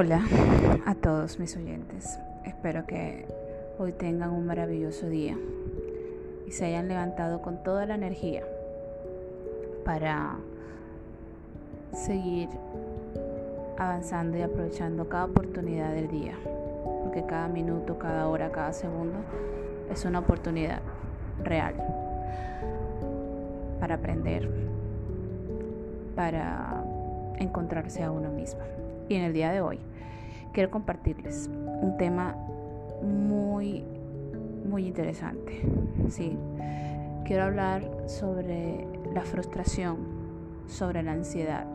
Hola a todos mis oyentes. Espero que hoy tengan un maravilloso día y se hayan levantado con toda la energía para seguir avanzando y aprovechando cada oportunidad del día. Porque cada minuto, cada hora, cada segundo es una oportunidad real para aprender, para encontrarse a uno mismo. Y en el día de hoy quiero compartirles un tema muy, muy interesante. Sí, quiero hablar sobre la frustración, sobre la ansiedad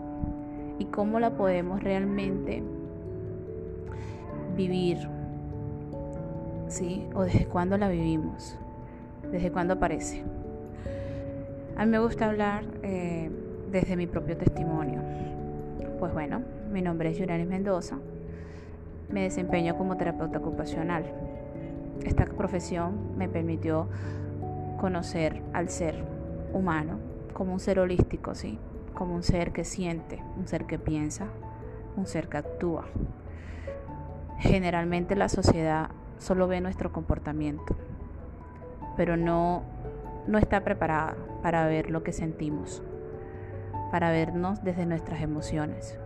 y cómo la podemos realmente vivir. ¿Sí? O desde cuándo la vivimos, desde cuándo aparece. A mí me gusta hablar eh, desde mi propio testimonio. Pues bueno, mi nombre es Yuranis Mendoza. Me desempeño como terapeuta ocupacional. Esta profesión me permitió conocer al ser humano como un ser holístico, ¿sí? Como un ser que siente, un ser que piensa, un ser que actúa. Generalmente la sociedad solo ve nuestro comportamiento, pero no, no está preparada para ver lo que sentimos, para vernos desde nuestras emociones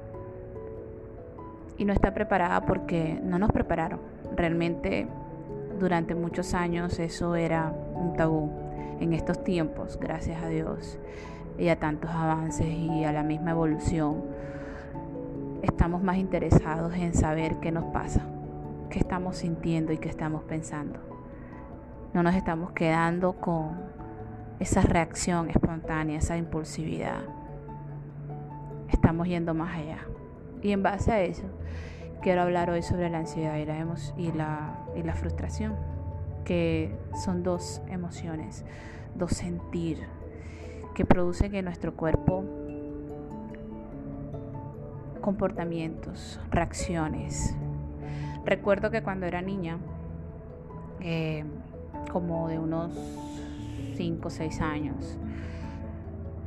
y no está preparada porque no nos prepararon. Realmente durante muchos años eso era un tabú. En estos tiempos, gracias a Dios y a tantos avances y a la misma evolución, estamos más interesados en saber qué nos pasa, qué estamos sintiendo y qué estamos pensando. No nos estamos quedando con esa reacción espontánea, esa impulsividad. Estamos yendo más allá. Y en base a eso, quiero hablar hoy sobre la ansiedad y la, y la, y la frustración, que son dos emociones, dos sentir, que producen en nuestro cuerpo comportamientos, reacciones. Recuerdo que cuando era niña, eh, como de unos 5 o 6 años,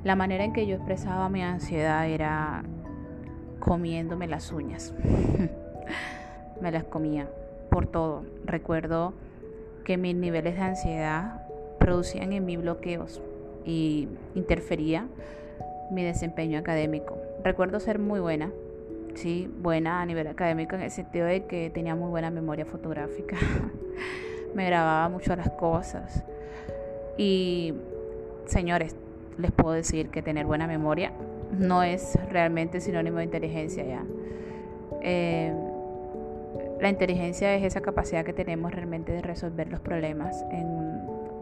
la manera en que yo expresaba mi ansiedad era comiéndome las uñas. Me las comía por todo. Recuerdo que mis niveles de ansiedad producían en mí bloqueos y interfería mi desempeño académico. Recuerdo ser muy buena, sí, buena a nivel académico en el sentido de que tenía muy buena memoria fotográfica. Me grababa mucho las cosas. Y señores, les puedo decir que tener buena memoria no es realmente sinónimo de inteligencia ya. Eh, la inteligencia es esa capacidad que tenemos realmente de resolver los problemas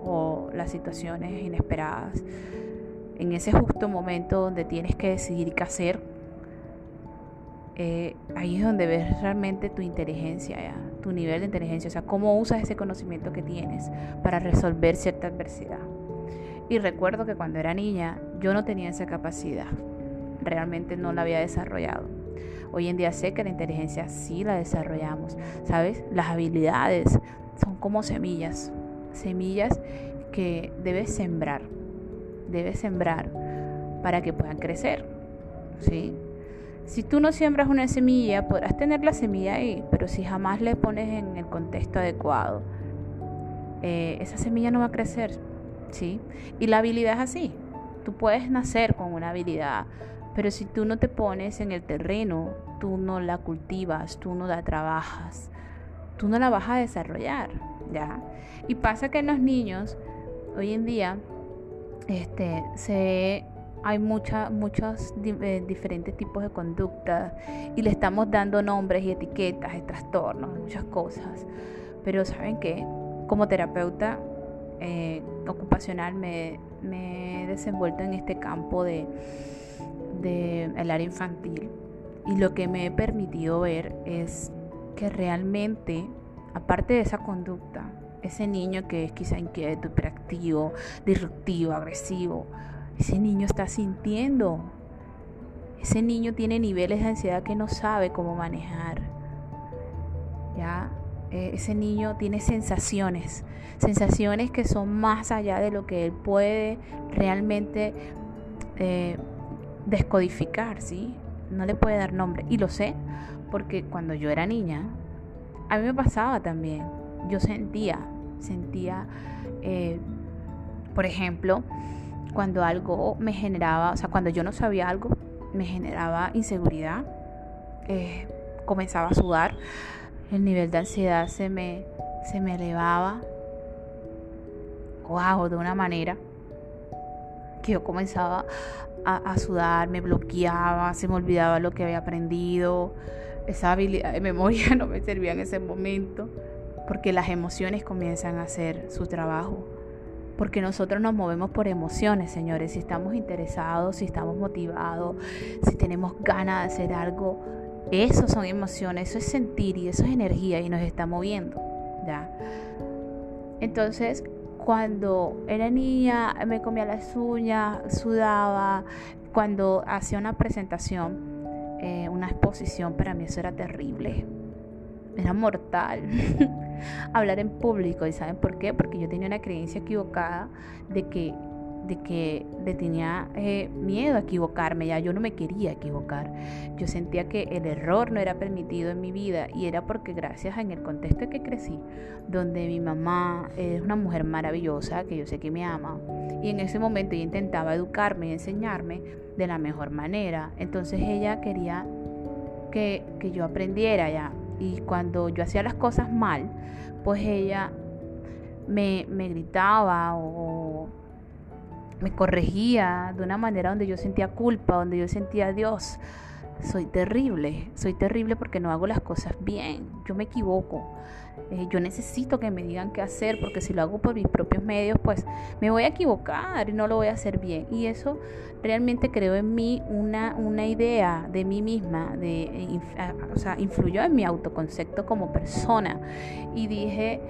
o las situaciones inesperadas. En ese justo momento donde tienes que decidir qué hacer, eh, ahí es donde ves realmente tu inteligencia, tu nivel de inteligencia, o sea, cómo usas ese conocimiento que tienes para resolver cierta adversidad. Y recuerdo que cuando era niña yo no tenía esa capacidad realmente no la había desarrollado. Hoy en día sé que la inteligencia sí la desarrollamos, ¿sabes? Las habilidades son como semillas, semillas que debes sembrar, debes sembrar para que puedan crecer, ¿sí? Si tú no siembras una semilla, podrás tener la semilla ahí, pero si jamás le pones en el contexto adecuado, eh, esa semilla no va a crecer, ¿sí? Y la habilidad es así. Tú puedes nacer con una habilidad, pero si tú no te pones en el terreno, tú no la cultivas, tú no la trabajas, tú no la vas a desarrollar, ¿ya? Y pasa que en los niños, hoy en día, este, se, hay mucha, muchos eh, diferentes tipos de conductas y le estamos dando nombres y etiquetas, y trastornos, muchas cosas. Pero ¿saben qué? Como terapeuta eh, ocupacional me, he desenvuelto en este campo de del área infantil y lo que me he permitido ver es que realmente, aparte de esa conducta, ese niño que es quizá inquieto, hiperactivo, disruptivo, agresivo, ese niño está sintiendo. Ese niño tiene niveles de ansiedad que no sabe cómo manejar. ¿Ya? E, ese niño tiene sensaciones, sensaciones que son más allá de lo que él puede realmente eh, descodificar, ¿sí? No le puede dar nombre. Y lo sé Porque cuando yo era niña, a mí me pasaba también. Yo sentía, sentía, eh, por ejemplo, cuando algo me generaba, o sea, cuando yo no sabía algo, me generaba inseguridad, eh, comenzaba a sudar, el nivel de ansiedad se me, se me elevaba, wow, de una manera que yo comenzaba a, sudar, me bloqueaba, se me olvidaba lo que había aprendido, esa habilidad de memoria no me servía en ese momento, porque las emociones comienzan a hacer su trabajo. Porque nosotros nos movemos por emociones, señores. Si estamos interesados, si estamos motivados, si tenemos ganas de hacer algo, eso son emociones, eso es sentir y eso es energía y nos está moviendo. ¿ya? Entonces, cuando era niña me comía las uñas, sudaba. Cuando hacía una presentación, eh, una exposición, para mí eso era terrible. Era mortal. Hablar en público. ¿Y saben por qué? Porque yo tenía una creencia equivocada de que de que le tenía eh, miedo a equivocarme, ya yo no me quería equivocar. Yo sentía que el error no era permitido en mi vida y era porque gracias en el contexto en que crecí, donde mi mamá es una mujer maravillosa, que yo sé que me ama, y en ese momento ella intentaba educarme y enseñarme de la mejor manera. Entonces ella quería que, que yo aprendiera ya. Y cuando yo hacía las cosas mal, pues ella me, me gritaba me corregía de una manera donde yo sentía culpa, donde yo sentía, Dios, soy terrible, soy terrible porque no hago las cosas bien, yo me equivoco. Eh, yo necesito que me digan qué hacer porque si lo hago por mis propios medios, pues me voy a equivocar y no lo voy a hacer bien. Y eso realmente creó en mí una, una idea de mí misma, de, o sea, influyó en mi autoconcepto como persona. Y dije,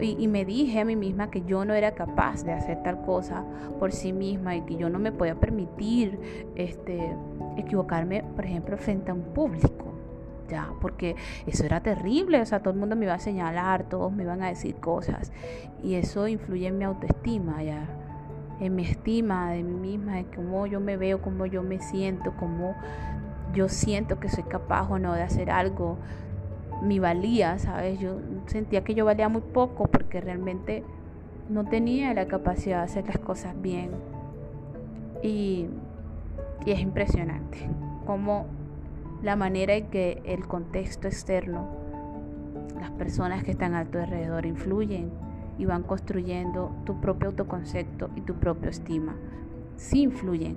y, me dije a mí misma que yo no era capaz de hacer tal cosa por sí misma y que yo no me podía permitir este, equivocarme, por ejemplo, frente a un público. Ya, porque eso era terrible, o sea, todo el mundo me iba a señalar, todos me iban a decir cosas y eso influye en mi autoestima, ya, en mi estima de mí misma, de cómo yo me veo, cómo yo me siento, cómo yo siento que soy capaz o no de hacer algo, mi valía, ¿sabes? Yo sentía que yo valía muy poco porque realmente no tenía la capacidad de hacer las cosas bien. Y, y es impresionante cómo la manera en que el contexto externo, las personas que están a tu alrededor influyen y van construyendo tu propio autoconcepto y tu propia estima. Sí influyen.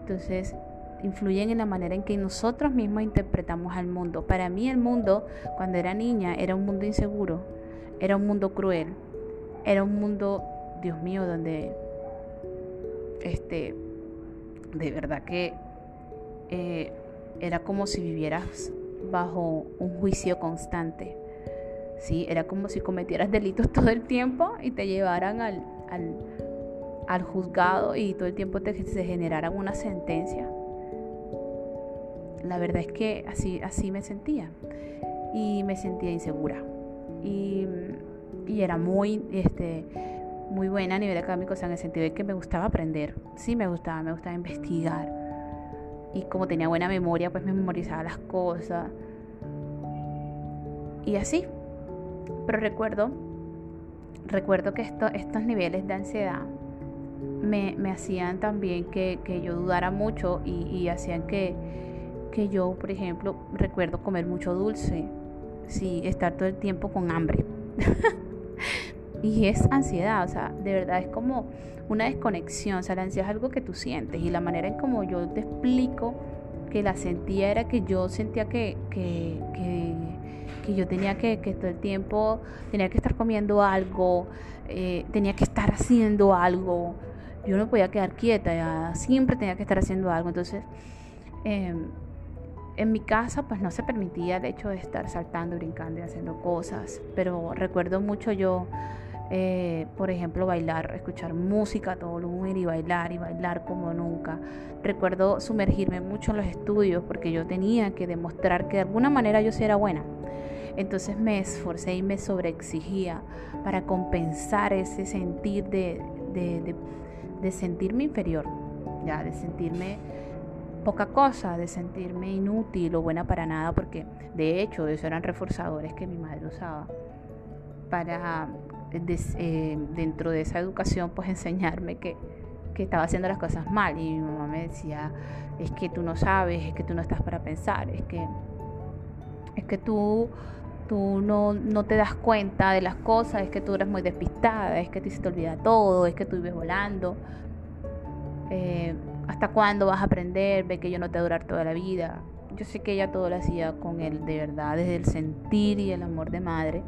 Entonces, influyen en la manera en que nosotros mismos interpretamos al mundo. Para mí el mundo, cuando era niña, era un mundo inseguro, era un mundo cruel, era un mundo, Dios mío, donde, este, de verdad que eh, era como si vivieras bajo un juicio constante. Sí, era como si cometieras delitos todo el tiempo y te llevaran al, al, juzgado y todo el tiempo te, se generaran una sentencia la verdad es que así, así me sentía y me sentía insegura. Y, era muy, este, muy buena a nivel académico, o sea, en el sentido de que me gustaba aprender. Sí, me gustaba, me gustaba investigar. Y como tenía buena memoria, pues me memorizaba las cosas. Y así. Pero recuerdo, recuerdo que esto, estos niveles de ansiedad me, hacían también que, yo dudara mucho y hacían que, que yo, por ejemplo, recuerdo comer mucho dulce, sí, estar todo el tiempo con hambre. y es ansiedad, o sea, de verdad es como una desconexión, o sea, la ansiedad es algo que tú sientes y la manera en como yo te explico que la sentía era que yo sentía que, que, que, que yo tenía que, que, todo el tiempo, tenía que estar comiendo algo, eh, tenía que estar haciendo algo, yo no podía quedar quieta, ya, siempre tenía que estar haciendo algo, entonces... Eh, en mi casa pues no se permitía el hecho de estar saltando, brincando y haciendo cosas, pero recuerdo mucho yo, eh, por ejemplo, bailar, escuchar música a todo volumen y bailar y bailar como nunca. Recuerdo sumergirme mucho en los estudios porque yo tenía que demostrar que de alguna manera yo sí era buena. Entonces me esforcé y me sobreexigía para compensar ese sentir de, de sentirme inferior, ya, de sentirme poca cosa, de sentirme inútil o buena para nada, porque de hecho esos eran reforzadores que mi madre usaba para eh, dentro de esa educación pues enseñarme que, que estaba haciendo las cosas mal y mi mamá me decía es que tú no sabes, es que tú no estás para pensar, es que es que tú tú no, no, te das cuenta de las cosas, es que tú eres muy despistada, es que te se te olvida todo, es que tú vives volando. Eh, ¿Hasta cuándo vas a aprender? Ve que yo no te voy a durar toda la vida. Yo sé que ella todo lo hacía con él de verdad, desde el sentir y el amor de madre.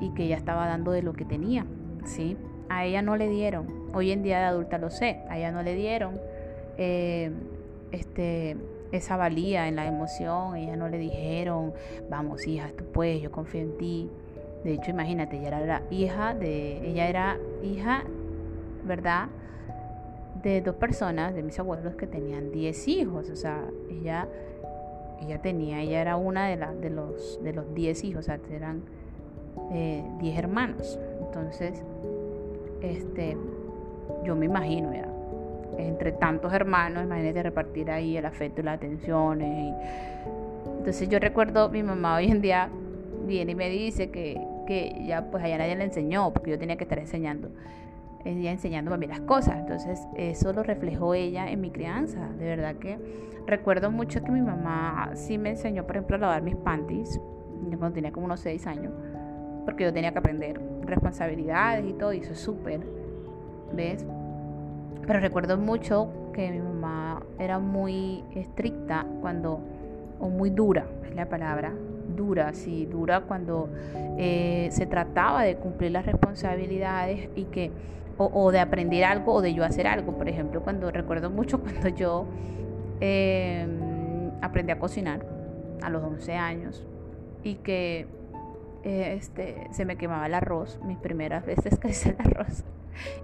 Y que ella estaba dando de lo que tenía, ¿sí? A ella no le dieron. Hoy en día de adulta lo sé. A ella no le dieron eh, este, esa valía en la emoción. Ella no le dijeron, vamos hija, tú puedes, yo confío en ti. De hecho, imagínate, ella era hija de, ella era hija, ¿verdad? de dos personas, de mis abuelos, que tenían 10 hijos. O sea, ella, ella tenía, ella era una de, las de los de los 10 hijos, o sea, eran 10 eh, hermanos. Entonces, este, yo me imagino ya, entre tantos hermanos, imagínate repartir ahí el afecto y las atenciones. Entonces yo recuerdo, mi mamá hoy en día viene y me dice que, que ya pues allá nadie le enseñó, porque yo tenía que estar enseñando ella enseñándome a mí las cosas. Entonces eso lo reflejó ella en mi crianza. De verdad que recuerdo mucho que mi mamá sí me enseñó, por ejemplo, a lavar mis panties cuando tenía como unos 6 años, porque yo tenía que aprender responsabilidades y todo, y eso es súper, ¿ves? Pero recuerdo mucho que mi mamá era muy estricta cuando, o muy dura, es la palabra, dura, sí, dura cuando eh, se trataba de cumplir las responsabilidades y que o, de aprender algo o de yo hacer algo. Por ejemplo, cuando recuerdo mucho cuando yo em, aprendí a cocinar a los 11 años y que eh, este, se me quemaba el arroz, mis primeras veces que hice el arroz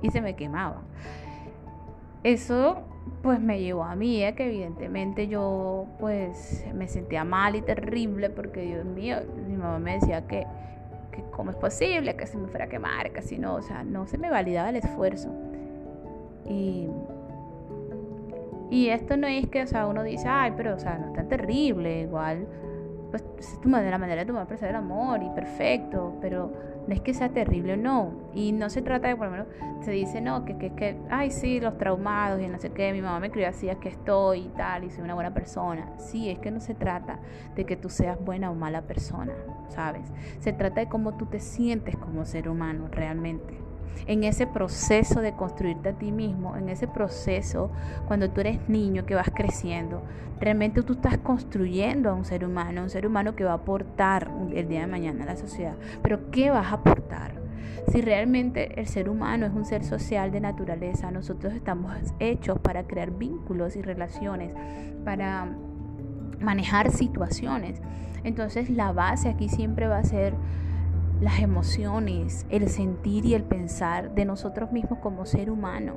y se me quemaba. Eso pues me llevó a mí, eh, que evidentemente yo pues me sentía mal y terrible porque Dios mío, mi mamá me decía que que cómo es posible que se me fuera a quemar, casi no, o sea, no se me validaba el esfuerzo. Y, y esto no es que, o sea, uno dice, ay, pero, o sea, no es tan terrible, igual, pues es tu manera, la manera de tu manera el amor y perfecto, pero no es que sea terrible o no. Y no se trata de, por lo menos, se dice, no, que, que, que, ay, sí, los traumados y no sé qué, mi mamá me crió así, es que estoy y tal, y soy una buena persona. Sí, es que no se trata de que tú seas buena o mala persona, ¿sabes? Se trata de cómo tú te sientes como ser humano realmente en ese proceso de construirte a ti mismo, en ese proceso cuando tú eres niño que vas creciendo, realmente tú estás construyendo a un ser humano, un ser humano que va a aportar el día de mañana a la sociedad. Pero ¿qué vas a aportar? Si realmente el ser humano es un ser social de naturaleza, nosotros estamos hechos para crear vínculos y relaciones, para manejar situaciones. Entonces la base aquí siempre va a ser las emociones, el sentir y el pensar de nosotros mismos como ser humano.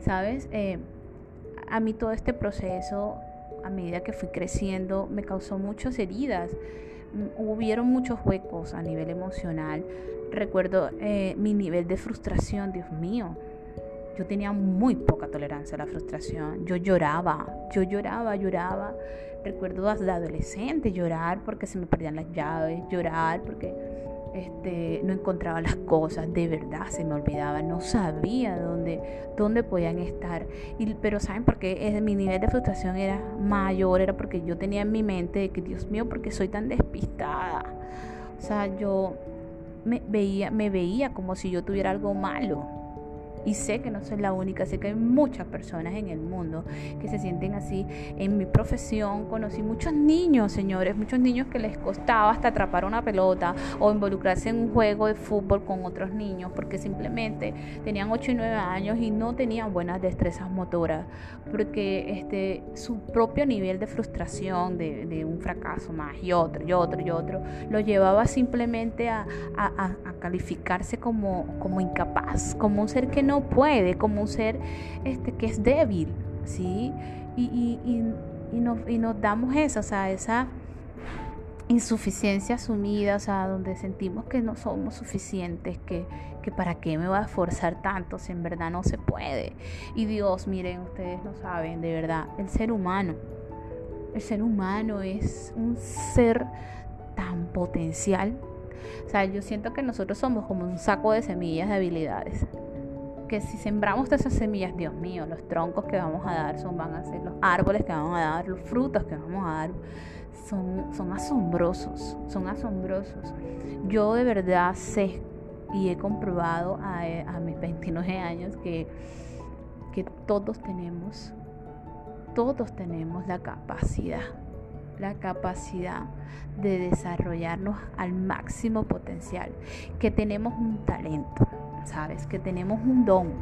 ¿Sabes? Eh, a mí todo este proceso, a medida que fui creciendo, me causó muchas heridas. Mm, hubieron muchos huecos a nivel emocional. Recuerdo eh, mi nivel de frustración, Dios mío. Yo tenía muy poca tolerancia a la frustración. Yo lloraba, yo lloraba, lloraba. Recuerdo de adolescente llorar porque se me perdían las llaves, llorar porque este, no encontraba las cosas, de verdad se me olvidaba, no sabía dónde, dónde podían estar. Y, pero ¿saben por qué? mi nivel de frustración era mayor, era porque yo tenía en mi mente de que, Dios mío, porque soy tan despistada. O sea, yo me veía, me veía como si yo tuviera algo malo. Y sé que no soy la única, sé que hay muchas personas en el mundo que se sienten así. En mi profesión conocí muchos niños, señores, muchos niños que les costaba hasta atrapar una pelota o involucrarse en un juego de fútbol con otros niños porque simplemente tenían 8 y 9 años y no tenían buenas destrezas motoras, porque este, su propio nivel de frustración de, de un fracaso más y otro y otro y otro lo llevaba simplemente a, a, a calificarse como, como incapaz, como un ser que no puede, como un ser este, que es débil, ¿sí? Y, y, y, nos, y nos damos esa, o sea, esa, insuficiencia asumida, o sea, donde sentimos que no somos suficientes, que, que para qué me va a esforzar tanto si en verdad no se puede. Y Dios, miren, ustedes no saben, de verdad, el ser humano, el ser humano es un ser tan potencial. O sea, yo siento que nosotros somos como un saco de semillas de habilidades. Que si sembramos esas semillas, Dios mío, los troncos que vamos a dar son, van a ser los árboles que vamos a dar, los frutos que vamos a dar son, son asombrosos, son asombrosos. Yo de verdad sé y he comprobado a, a mis 29 años que, que todos tenemos, todos tenemos la capacidad, la capacidad de desarrollarnos al máximo potencial, que tenemos un talento, ¿sabes? Que tenemos un don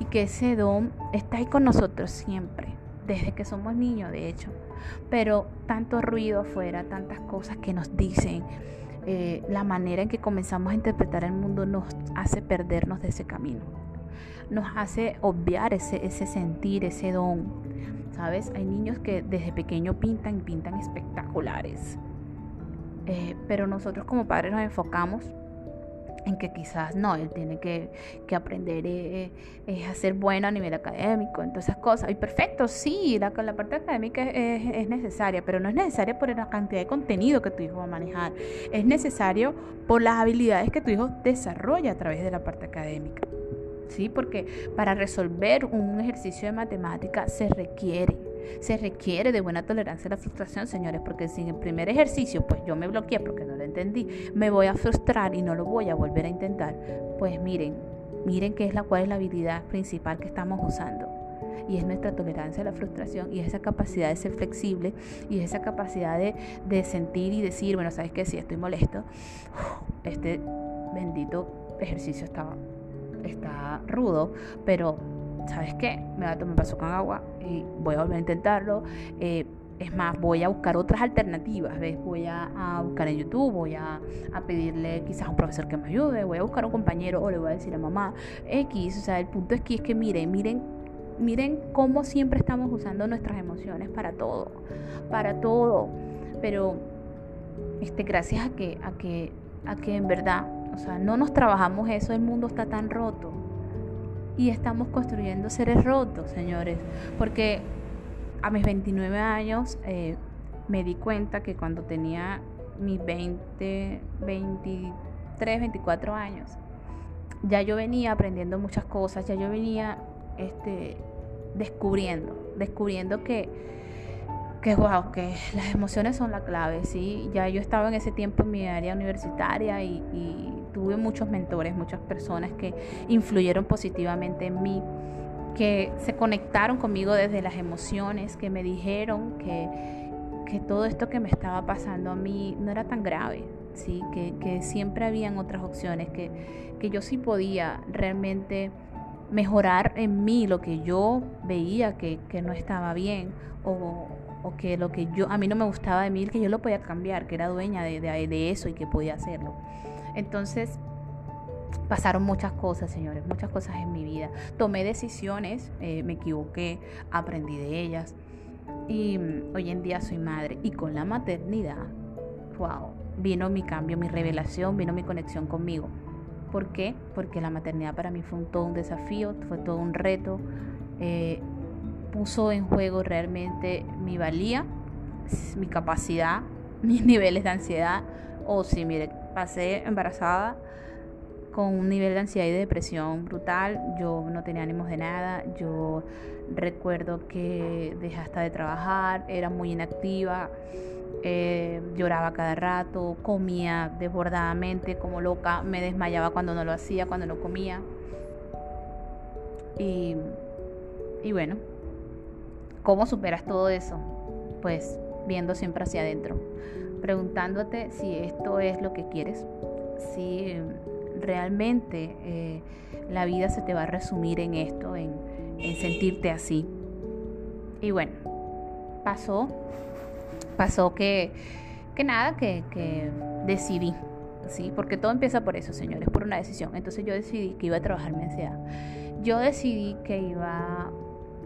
y que ese don está ahí con nosotros siempre, desde que somos niños, de hecho pero tanto ruido afuera, tantas cosas que nos dicen, eh, la manera en que comenzamos a interpretar el mundo nos hace perdernos de ese camino, nos hace obviar ese, ese sentir, ese don. ¿Sabes? Hay niños que desde pequeño pintan y pintan espectaculares. Eh, pero nosotros como padres nos enfocamos en que quizás no, él tiene que, aprender eh, eh, a ser bueno a nivel académico, en todas esas cosas. Y perfecto, sí, la, la parte académica es, es, necesaria, pero no es necesaria por la cantidad de contenido que tu hijo va a manejar, es necesario por las habilidades que tu hijo desarrolla a través de la parte académica. ¿Sí? Porque para resolver un ejercicio de matemática se requiere se requiere de buena tolerancia a la frustración, señores, porque si en el primer ejercicio pues yo me bloqueé porque no lo entendí, me voy a frustrar y no lo voy a volver a intentar, pues miren, miren qué es la cuál es la habilidad principal que estamos usando. Y es nuestra tolerancia a la frustración y es esa capacidad de ser flexible y es esa capacidad de, de sentir y decir, bueno, sabes que si estoy molesto, este bendito ejercicio está, está rudo, pero ¿sabes qué? Me, a tomar vaso con agua y voy a volver a intentarlo. Eh, es más, voy a buscar otras alternativas, ¿ves? Voy a, buscar en YouTube, voy a, pedirle quizás a un profesor que me ayude, voy a buscar a un compañero o le voy a decir a mamá X. O sea, el punto es que es que miren, miren, miren cómo siempre estamos usando nuestras emociones para todo, para todo. Pero este, gracias a que, a que, a que en verdad, o sea, no nos trabajamos eso, el mundo está tan roto y estamos construyendo seres rotos, señores. Porque a mis 29 años eh, me di cuenta que cuando tenía mis 20, 23, 24 años, ya yo venía aprendiendo muchas cosas, ya yo venía este, descubriendo, descubriendo que, que, wow, que las emociones son la clave, ¿sí? Ya yo estaba en ese tiempo en mi área universitaria y tuve muchos mentores, muchas personas que influyeron positivamente en mí, que se conectaron conmigo desde las emociones, que me dijeron que, que todo esto que me estaba pasando a mí no era tan grave, ¿sí? que, que siempre habían otras opciones, que, que yo sí podía realmente mejorar en mí lo que yo veía que, que no estaba bien o, o, que lo que yo a mí no me gustaba de mí, que yo lo podía cambiar, que era dueña de, de, de eso y que podía hacerlo. Entonces, pasaron muchas cosas, señores, muchas cosas en mi vida. Tomé decisiones, eh, me equivoqué, aprendí de ellas. Y mm, hoy en día soy madre. Y con la maternidad, wow, vino mi cambio, mi revelación, vino mi conexión conmigo. ¿Por qué? Porque la maternidad para mí fue todo un desafío, fue todo un reto. Eh, puso en juego realmente mi valía, mi capacidad, mis niveles de ansiedad. O sí, mire, pasé embarazada con un nivel de ansiedad y de depresión brutal. Yo no tenía ánimos de nada. Yo recuerdo que dejé hasta de trabajar, era muy inactiva, eh, lloraba cada rato, comía desbordadamente como loca, me desmayaba cuando no lo hacía, cuando no comía. Y, y bueno, ¿cómo superas todo eso? Pues viendo siempre hacia adentro preguntándote si esto es lo que quieres, si realmente eh, la vida se te va a resumir en esto, en, sentirte así. Y bueno, pasó, pasó que, que nada, que, decidí, ¿sí? Porque todo empieza por eso, señores, por una decisión. Entonces yo decidí que iba a trabajar mi ansiedad. Yo decidí que iba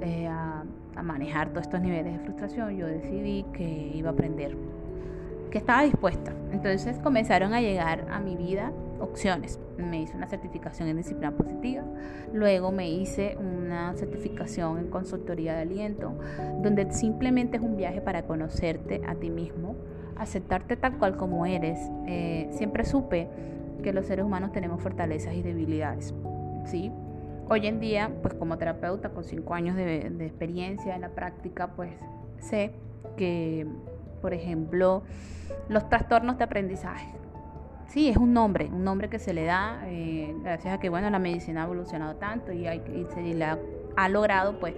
eh, a, a manejar todos estos niveles de frustración. Yo decidí que iba a aprender que estaba dispuesta. Entonces comenzaron a llegar a mi vida opciones. Me hice una certificación en disciplina positiva, luego me hice una certificación en consultoría de aliento, donde simplemente es un viaje para conocerte a ti mismo, aceptarte tal cual como eres. Eh, siempre supe que los seres humanos tenemos fortalezas y debilidades, ¿sí? Hoy en día, pues como terapeuta con cinco años de, de experiencia en la práctica, pues sé que, por ejemplo, los trastornos de aprendizaje, sí, es un nombre, un nombre que se le da eh, gracias a que bueno la medicina ha evolucionado tanto y, hay, le ha, logrado pues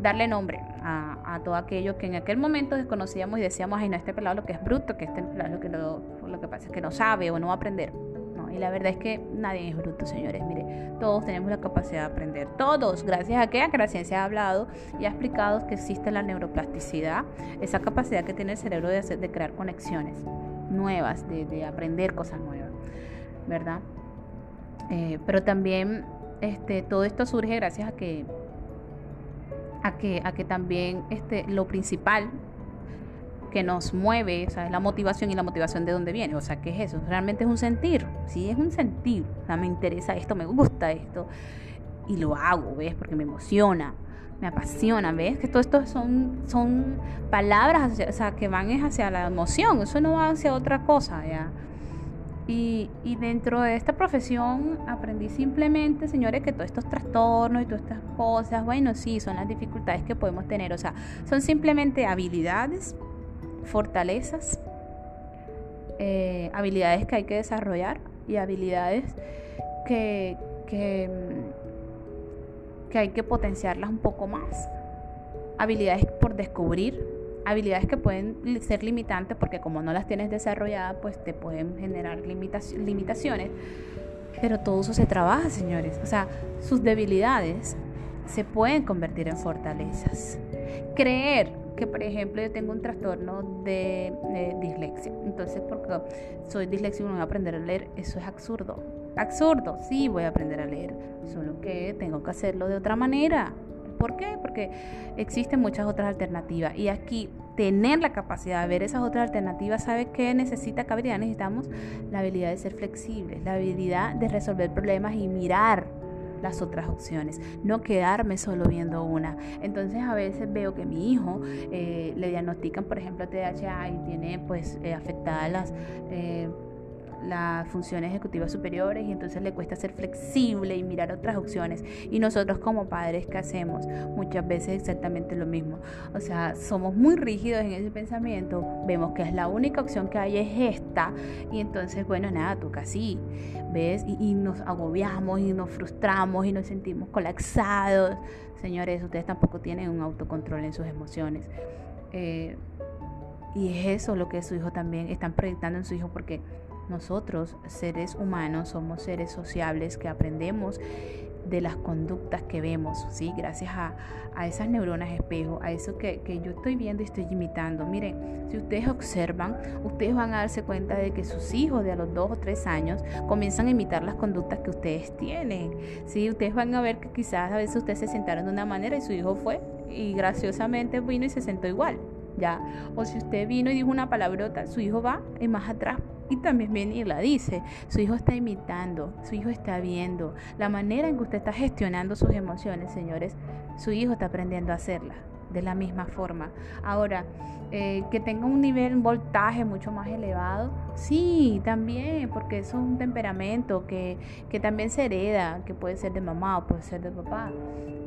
darle nombre a, todo aquello que en aquel momento desconocíamos y decíamos, ay no, este pelado lo que es bruto, que este pelado lo que, lo, lo que pasa es que no sabe o no va a aprender. Y la verdad es que nadie es bruto, señores. Mire, todos tenemos la capacidad de aprender. Todos, gracias a que, a que la ciencia ha hablado y ha explicado que existe la neuroplasticidad, esa capacidad que tiene el cerebro de, hacer, de crear conexiones nuevas, de, aprender cosas nuevas, ¿verdad? Eh, pero también este, todo esto surge gracias a que, a que, a que también este, lo principal que nos mueve, o sea, es la motivación y la motivación de dónde viene, o sea, ¿qué es eso? Realmente es un sentir, sí, es un sentir, o sea, me interesa esto, me gusta esto, y lo hago, ¿ves? Porque me emociona, me apasiona, ¿ves? Que todo esto son, son palabras o sea, que van hacia la emoción, eso no va hacia otra cosa, ¿ya? Y, y, dentro de esta profesión aprendí simplemente, señores, que todos estos trastornos y todas estas cosas, bueno, sí, son las dificultades que podemos tener, o sea, son simplemente habilidades, fortalezas, eh, habilidades que hay que desarrollar y habilidades que, que que hay que potenciarlas un poco más. Habilidades por descubrir, habilidades que pueden ser limitantes porque como no las tienes desarrolladas, pues te pueden generar limitaciones. Pero todo eso se trabaja, señores. O sea, sus debilidades se pueden convertir en fortalezas. Creer que, por ejemplo, yo tengo un trastorno de, dislexia. Entonces, porque soy disléxico, no voy a aprender a leer, eso es absurdo. Absurdo, sí voy a aprender a leer, solo que tengo que hacerlo de otra manera. ¿Por qué? Porque existen muchas otras alternativas y aquí tener la capacidad de ver esas otras alternativas, ¿sabe qué necesita? ¿Qué habilidad necesitamos? La habilidad de ser flexibles, la habilidad de resolver problemas y mirar las otras opciones, no quedarme solo viendo una. Entonces a veces veo que mi hijo eh, le diagnostican, por ejemplo, TDAH y tiene pues eh, afectadas las... Eh, las funciones ejecutivas superiores y entonces le cuesta ser flexible y mirar otras opciones. Y nosotros como padres, ¿qué hacemos? Muchas veces exactamente lo mismo. O sea, somos muy rígidos en ese pensamiento, vemos que es la única opción que hay es esta y entonces, bueno, nada, toca así, ¿ves? Y, nos agobiamos y nos frustramos y nos sentimos colapsados. Señores, ustedes tampoco tienen un autocontrol en sus emociones. Eh, y es eso lo que su hijo también están proyectando en su hijo porque nosotros, seres humanos, somos seres sociables que aprendemos de las conductas que vemos, ¿sí? Gracias a, esas neuronas espejo, a eso que, yo estoy viendo y estoy imitando. Miren, si ustedes observan, ustedes van a darse cuenta de que sus hijos de a los dos o tres años comienzan a imitar las conductas que ustedes tienen, ¿sí? Ustedes van a ver que quizás a veces ustedes se sentaron de una manera y su hijo fue y graciosamente vino y se sentó igual, ¿ya? O si usted vino y dijo una palabrota, su hijo va y más atrás y también viene y la dice. Su hijo está imitando, su hijo está viendo. La manera en que usted está gestionando sus emociones, señores, su hijo está aprendiendo a hacerla de la misma forma. Ahora, eh, que tenga un nivel, un voltaje mucho más elevado, sí, también, porque eso es un temperamento que, que también se hereda, que puede ser de mamá o puede ser de papá.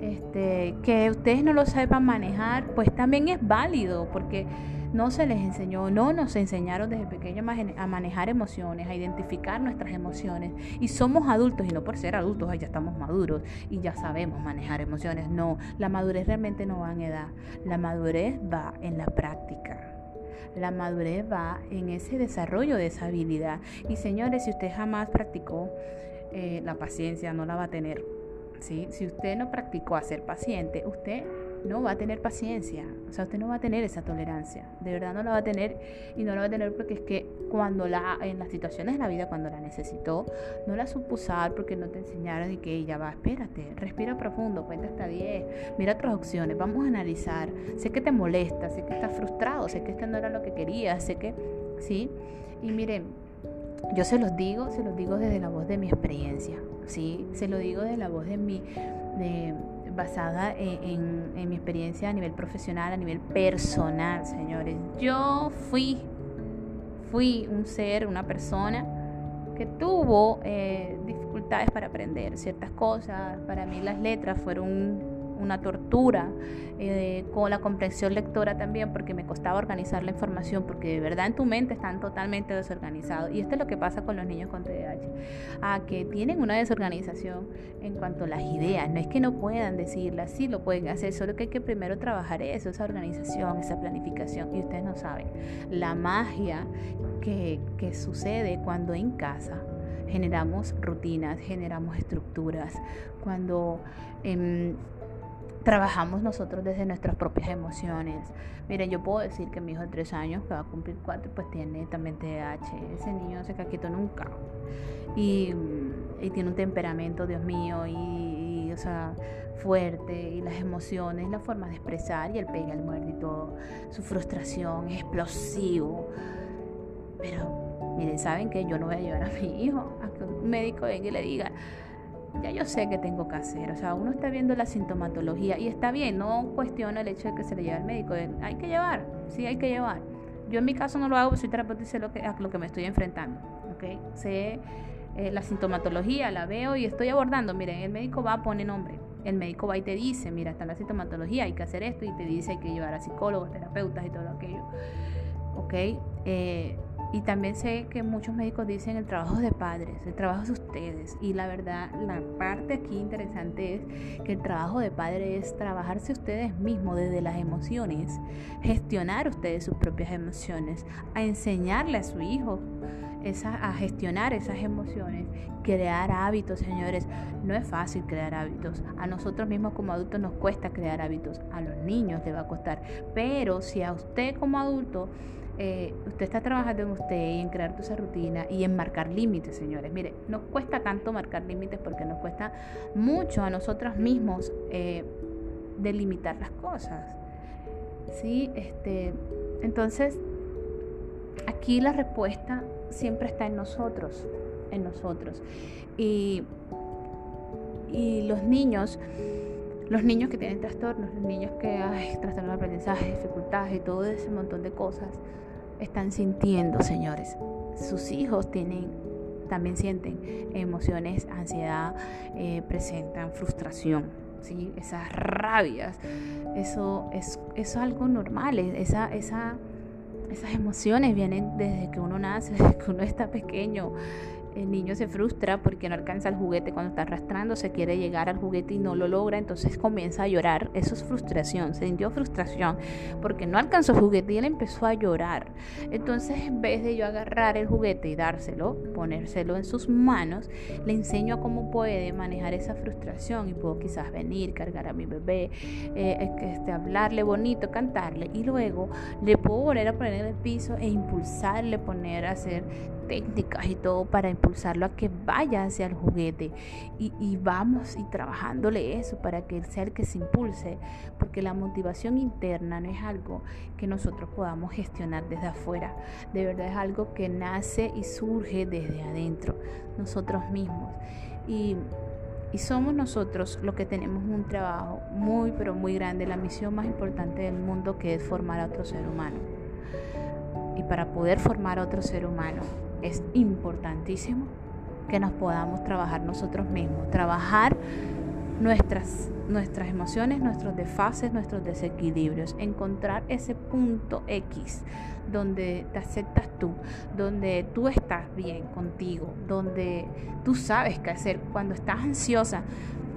Este, que ustedes no lo sepan manejar, pues también es válido, porque no se les enseñó, no nos enseñaron desde pequeños a manejar emociones, a identificar nuestras emociones. Y somos adultos y no por ser adultos, ya estamos maduros y ya sabemos manejar emociones. No, la madurez realmente no va en edad, la madurez va en la práctica. La madurez va en ese desarrollo de esa habilidad. Y señores, si usted jamás practicó eh, la paciencia, no la va a tener. ¿sí? Si usted no practicó a ser paciente, usted no va a tener paciencia, o sea, usted no va a tener esa tolerancia, de verdad no la va a tener y no la va a tener porque es que cuando la, en las situaciones de la vida, cuando la necesitó, no la supo porque no te enseñaron y que ella va, espérate, respira profundo, cuenta hasta 10, mira otras opciones, vamos a analizar, sé que te molesta, sé que estás frustrado, sé que esto no era lo que querías, sé que ¿sí? Y miren, yo se los digo, se los digo desde la voz de mi experiencia, ¿sí? Se lo digo desde la voz de mi, basada en, en mi experiencia a nivel profesional, a nivel personal, señores. Yo fui, fui un ser, una persona que tuvo eh, dificultades para aprender ciertas cosas. Para mí las letras fueron una tortura, eh, con la comprensión lectora también, porque me costaba organizar la información, porque de verdad en tu mente están totalmente desorganizados. Y esto es lo que pasa con los niños con TDAH, a que tienen una desorganización en cuanto a las ideas. No es que no puedan decirlas, sí lo pueden hacer, solo que hay que primero trabajar eso, esa organización, esa planificación. Y ustedes no saben la magia que, que sucede cuando en casa generamos rutinas, generamos estructuras, cuando... Eh, trabajamos nosotros desde nuestras propias emociones. Miren, yo puedo decir que mi hijo de tres años, que va a cumplir cuatro, pues tiene también TDAH. Ese niño se caquito nunca. Y, y tiene un temperamento, Dios mío, y, o sea, fuerte, y las emociones, la forma de expresar, y el pega, el muerde y todo. Su frustración es explosivo. Pero, miren, ¿saben que Yo no voy a llevar a mi hijo a que un médico venga y le diga ya yo sé que tengo que hacer. O sea, uno está viendo la sintomatología y está bien, no cuestiono el hecho de que se le lleve al médico. Hay que llevar, sí, hay que llevar. Yo en mi caso no lo hago, soy terapeuta y sé lo que, a lo que me estoy enfrentando. ¿okay? Sé eh, la sintomatología, la veo y estoy abordando. Miren, el médico va a poner nombre. El médico va y te dice, mira, está la sintomatología, hay que hacer esto y te dice hay que llevar a psicólogos, terapeutas y todo aquello. ¿Ok? Eh, y también sé que muchos médicos dicen el trabajo de padres, el trabajo de ustedes. Y la verdad, la parte aquí interesante es que el trabajo de padres es trabajarse ustedes mismos desde las emociones, gestionar ustedes sus propias emociones, a enseñarle a su hijo esa, a gestionar esas emociones, crear hábitos, señores. No es fácil crear hábitos. A nosotros mismos como adultos nos cuesta crear hábitos. A los niños les va a costar. Pero si a usted como adulto eh, usted está trabajando en usted y en crear esa rutina y en marcar límites, señores. Mire, nos cuesta tanto marcar límites porque nos cuesta mucho a nosotros mismos eh, delimitar las cosas. ¿Sí? Este, entonces, aquí la respuesta siempre está en nosotros, en nosotros. Y, y los niños los niños que tienen trastornos, los niños que hay trastornos de aprendizaje, dificultades y todo ese montón de cosas, están sintiendo, señores. Sus hijos tienen, también sienten emociones, ansiedad, eh, presentan frustración, ¿sí? esas rabias. Eso es, es algo normal, esa, esa, esas emociones vienen desde que uno nace, desde que uno está pequeño el niño se frustra porque no alcanza el juguete cuando está arrastrando, se quiere llegar al juguete y no lo logra, entonces comienza a llorar. Eso es frustración, se sintió frustración porque no alcanzó el juguete y él empezó a llorar. Entonces, en vez de yo agarrar el juguete y dárselo, ponérselo en sus manos, le enseño a cómo puede manejar esa frustración y puedo quizás venir, cargar a mi bebé, eh, este, hablarle bonito, cantarle y luego le puedo volver a poner en el piso e impulsarle, poner a hacer técnicas y todo para impulsarlo a que vaya hacia el juguete. Y, vamos y trabajándole eso para que él sea el que se impulse porque la motivación interna no es algo que nosotros podamos gestionar desde afuera. De verdad es algo que nace y surge desde adentro nosotros mismos. Y somos nosotros los que tenemos un trabajo muy, pero muy grande, la misión más importante del mundo que es formar a otro ser humano. Y para poder formar a otro ser humano es importantísimo que nos podamos trabajar nosotros mismos, trabajar nuestras, nuestras emociones, nuestros desfases, nuestros desequilibrios, encontrar ese punto X donde te aceptas tú, donde tú estás bien contigo, donde tú sabes qué hacer cuando estás ansiosa.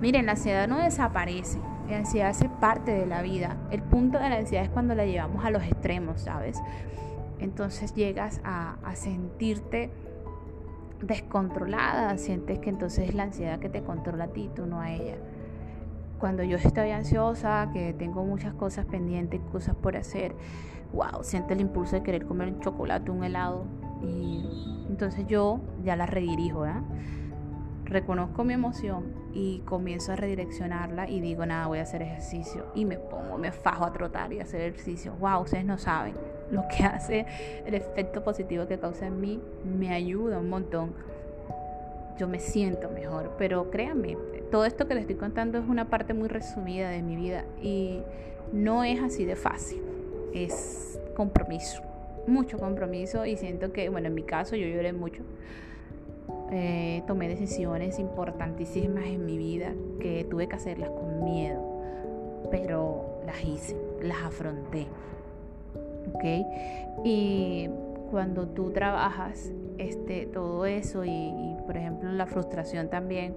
Miren, la ansiedad no desaparece, la ansiedad hace parte de la vida. El punto de la ansiedad es cuando la llevamos a los extremos, ¿sabes? Entonces llegas a, sentirte descontrolada, sientes que entonces es la ansiedad que te controla a ti, tú no a ella. Cuando yo estoy ansiosa, que tengo muchas cosas pendientes, cosas por hacer, wow, siento el impulso de querer comer un chocolate, un helado, y entonces yo ya la redirijo, ¿eh? reconozco mi emoción y comienzo a redireccionarla y digo, nada, voy a hacer ejercicio. Y me pongo, me fajo a trotar y a hacer ejercicio. Wow, ustedes no saben lo que hace, el efecto positivo que causa en mí, me ayuda un montón. Yo me siento mejor, pero créanme, todo esto que les estoy contando es una parte muy resumida de mi vida y no es así de fácil, es compromiso, mucho compromiso y siento que, bueno, en mi caso yo lloré mucho. Eh, tomé decisiones importantísimas en mi vida que tuve que hacerlas con miedo, pero las hice, las afronté. ¿Ok? Y cuando tú trabajas este, todo eso y, por ejemplo la frustración también,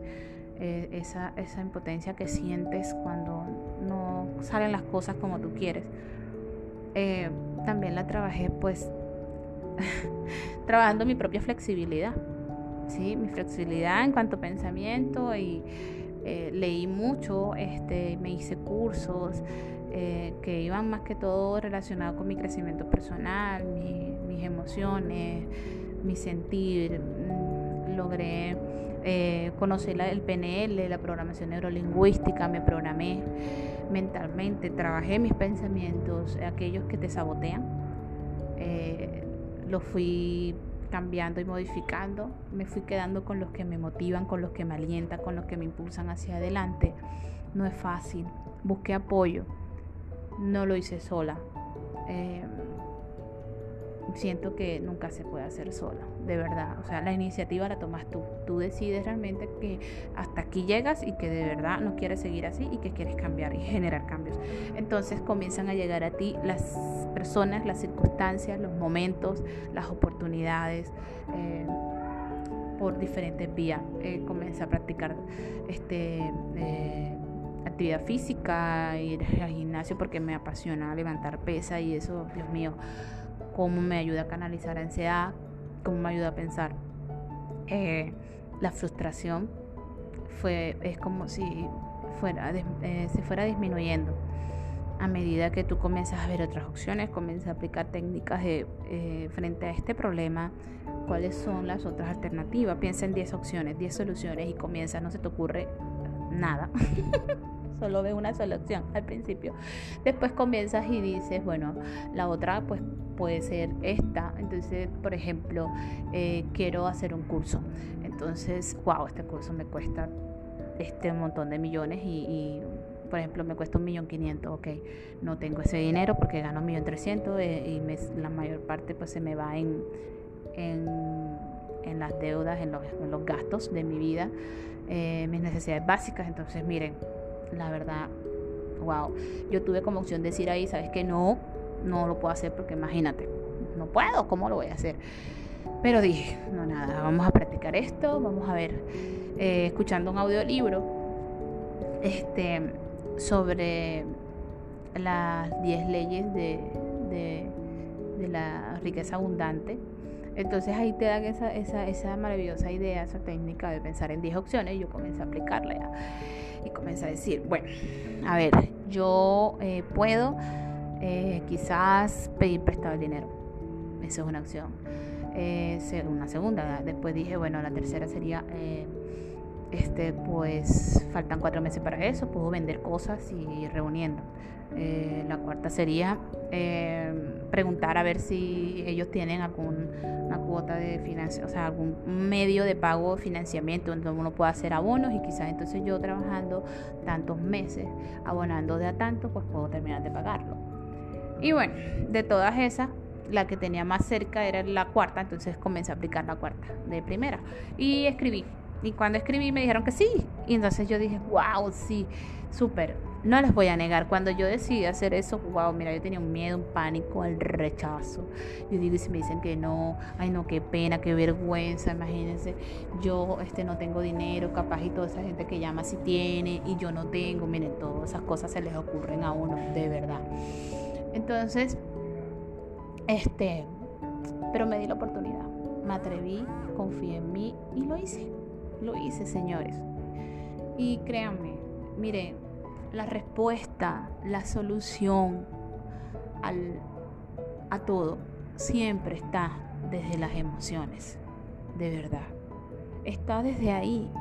eh, esa, esa impotencia que sientes cuando no salen las cosas como tú quieres, eh, también la trabajé pues trabajando mi propia flexibilidad, ¿sí? mi flexibilidad en cuanto a pensamiento y eh, leí mucho, este, me hice cursos eh, que iban más que todo relacionados con mi crecimiento personal, mis emociones, mi sentir. Mm, logré eh, conocer el PNL, la programación neurolingüística, me programé mentalmente, trabajé mis pensamientos, aquellos que te sabotean, los fui cambiando y modificando, me fui quedando con los que me motivan, con los que me alientan, con los que me impulsan hacia adelante. No es fácil, busqué apoyo, no lo hice sola. Eh, siento que nunca se puede hacer sola, de verdad. O sea, la iniciativa la tomas tú. Tú decides realmente que hasta aquí llegas y que de verdad no quieres seguir así y que quieres cambiar y generar cambios. Entonces comienzan a llegar a ti las personas, las circunstancias, los momentos, las oportunidades. Eh, por diferentes vías. Eh, a practicar este eh, actividad física, ir al gimnasio porque me apasiona levantar pesa y eso, Dios mío, cómo me ayuda a canalizar ansiedad, cómo me ayuda a pensar. Eh, la frustración fue, es como si fuera, eh, se fuera disminuyendo a medida que tú comienzas a ver otras opciones, comienzas a aplicar técnicas de, eh, frente a este problema, cuáles son las otras alternativas. Piensa en 10 opciones, 10 soluciones y comienza, no se te ocurre nada. Solo ve una solución al principio. Después comienzas y dices, bueno, la otra pues puede ser esta. Entonces, por ejemplo, eh, quiero hacer un curso. Entonces, wow, este curso me cuesta este montón de millones y, por ejemplo, me cuesta un millón quinientos, ok, no tengo ese dinero porque gano un millón trescientos eh, y la mayor parte pues se me va en, en, las deudas, en los, gastos de mi vida, eh, mis necesidades básicas. Entonces, miren, la verdad, wow, yo tuve como opción decir ahí, sabes que no, no lo puedo hacer porque imagínate, no puedo, ¿cómo lo voy a hacer? Pero dije, no nada, vamos a practicar esto, vamos a ver, eh, escuchando un audiolibro este, sobre las 10 leyes de, de, la riqueza abundante. Entonces ahí te dan esa, esa, esa maravillosa idea, esa técnica de pensar en 10 opciones y yo comencé a aplicarla y comencé a decir, bueno, a ver, yo eh, puedo eh, quizás pedir prestado el dinero. Esa es una opción. Eh, una segunda. Después dije, bueno, la tercera sería, eh, este, pues faltan cuatro meses para eso, puedo vender cosas y ir reuniendo. la cuarta sería preguntar a ver si ellos tienen alguna cuota de financiación, o sea, algún medio de pago financiamiento donde uno pueda hacer abonos y quizás entonces yo trabajando tantos meses, abonando de a tanto, pues puedo terminar de pagarlo. Y bueno, de todas esas, la que tenía más cerca era la cuarta, entonces comencé a aplicar la cuarta de primera. Y escribí. Y cuando escribí me dijeron que sí. Y entonces yo dije, wow, sí, súper. No les voy a negar, cuando yo decidí hacer eso, wow, mira, yo tenía un miedo, un pánico al rechazo. Yo digo, y si me dicen que no, ay no, qué pena, qué vergüenza, imagínense, yo este no tengo dinero, capaz y toda esa gente que llama si tiene y yo no tengo, miren, todas esas cosas se les ocurren a uno, de verdad. Entonces, este, pero me di la oportunidad, me atreví, confié en mí y lo hice. Lo hice, señores. Y créanme, miren, la respuesta, la solución al, a todo siempre está desde las emociones, de verdad. Está desde ahí.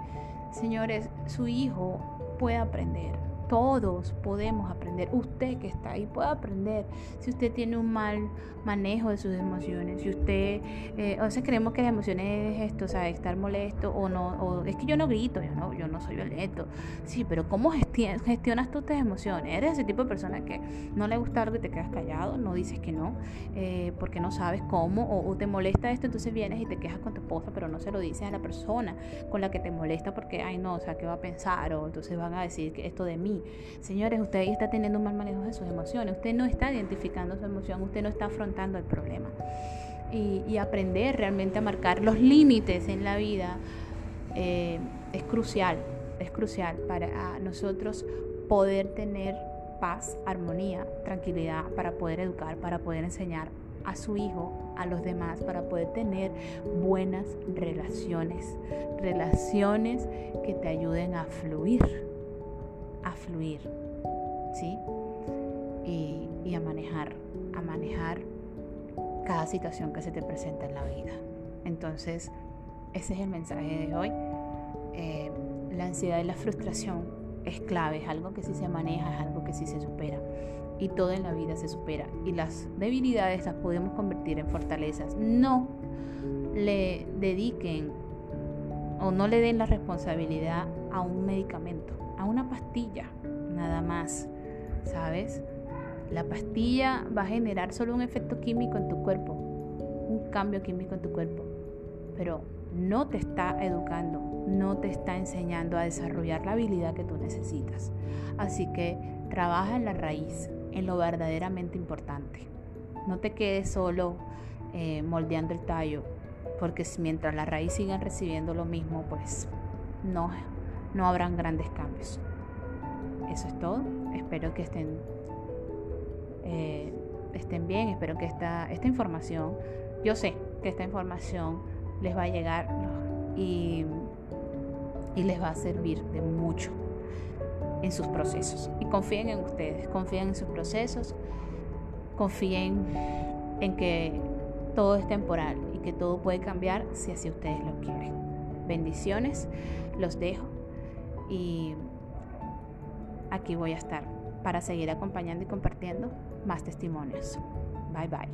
Señores, su hijo puede aprender todos podemos aprender. Usted que está ahí puede aprender. Si usted tiene un mal manejo de sus emociones, si usted, eh, a veces creemos que las emociones es esto, o sea, estar molesto o no, o es que yo no grito, yo no, yo no soy violento. Sí, pero ¿cómo gestionas tú tus emociones? Eres ese tipo de persona que no le gusta algo y te quedas callado, no dices que no, eh, porque no sabes cómo, o, o, te molesta esto, entonces vienes y te quejas con tu esposa, pero no se lo dices a la persona con la que te molesta porque, ay no, o sea, ¿qué va a pensar? O entonces van a decir que esto de mí. Señores, usted ahí está teniendo un mal manejo de sus emociones, usted no está identificando su emoción, usted no está afrontando el problema. Y, aprender realmente a marcar los límites en la vida eh, es crucial, es crucial para nosotros poder tener paz, armonía, tranquilidad, para poder educar, para poder enseñar a su hijo, a los demás, para poder tener buenas relaciones, relaciones que te ayuden a fluir a fluir, ¿sí? Y, a manejar, a manejar cada situación que se te presenta en la vida. Entonces, ese es el mensaje de hoy. Eh, la ansiedad y la frustración es clave, es algo que sí se maneja, es algo que sí se supera. Y todo en la vida se supera. Y las debilidades las podemos convertir en fortalezas. No le dediquen o no le den la responsabilidad a un medicamento a una pastilla, nada más, ¿sabes? La pastilla va a generar solo un efecto químico en tu cuerpo, un cambio químico en tu cuerpo, pero no te está educando, no te está enseñando a desarrollar la habilidad que tú necesitas. Así que trabaja en la raíz, en lo verdaderamente importante. No te quedes solo eh, moldeando el tallo, porque mientras la raíz siga recibiendo lo mismo, pues no, no habrán grandes cambios. Eso es todo. Espero que estén, eh, estén bien, espero que esta, esta información, yo sé que esta información les va a llegar y, y les va a servir de mucho en sus procesos. Y confíen en ustedes, confíen en sus procesos, confíen en que todo es temporal y que todo puede cambiar si así ustedes lo quieren. Bendiciones, los dejo y aquí voy a estar para seguir acompañando y compartiendo más testimonios. Bye bye.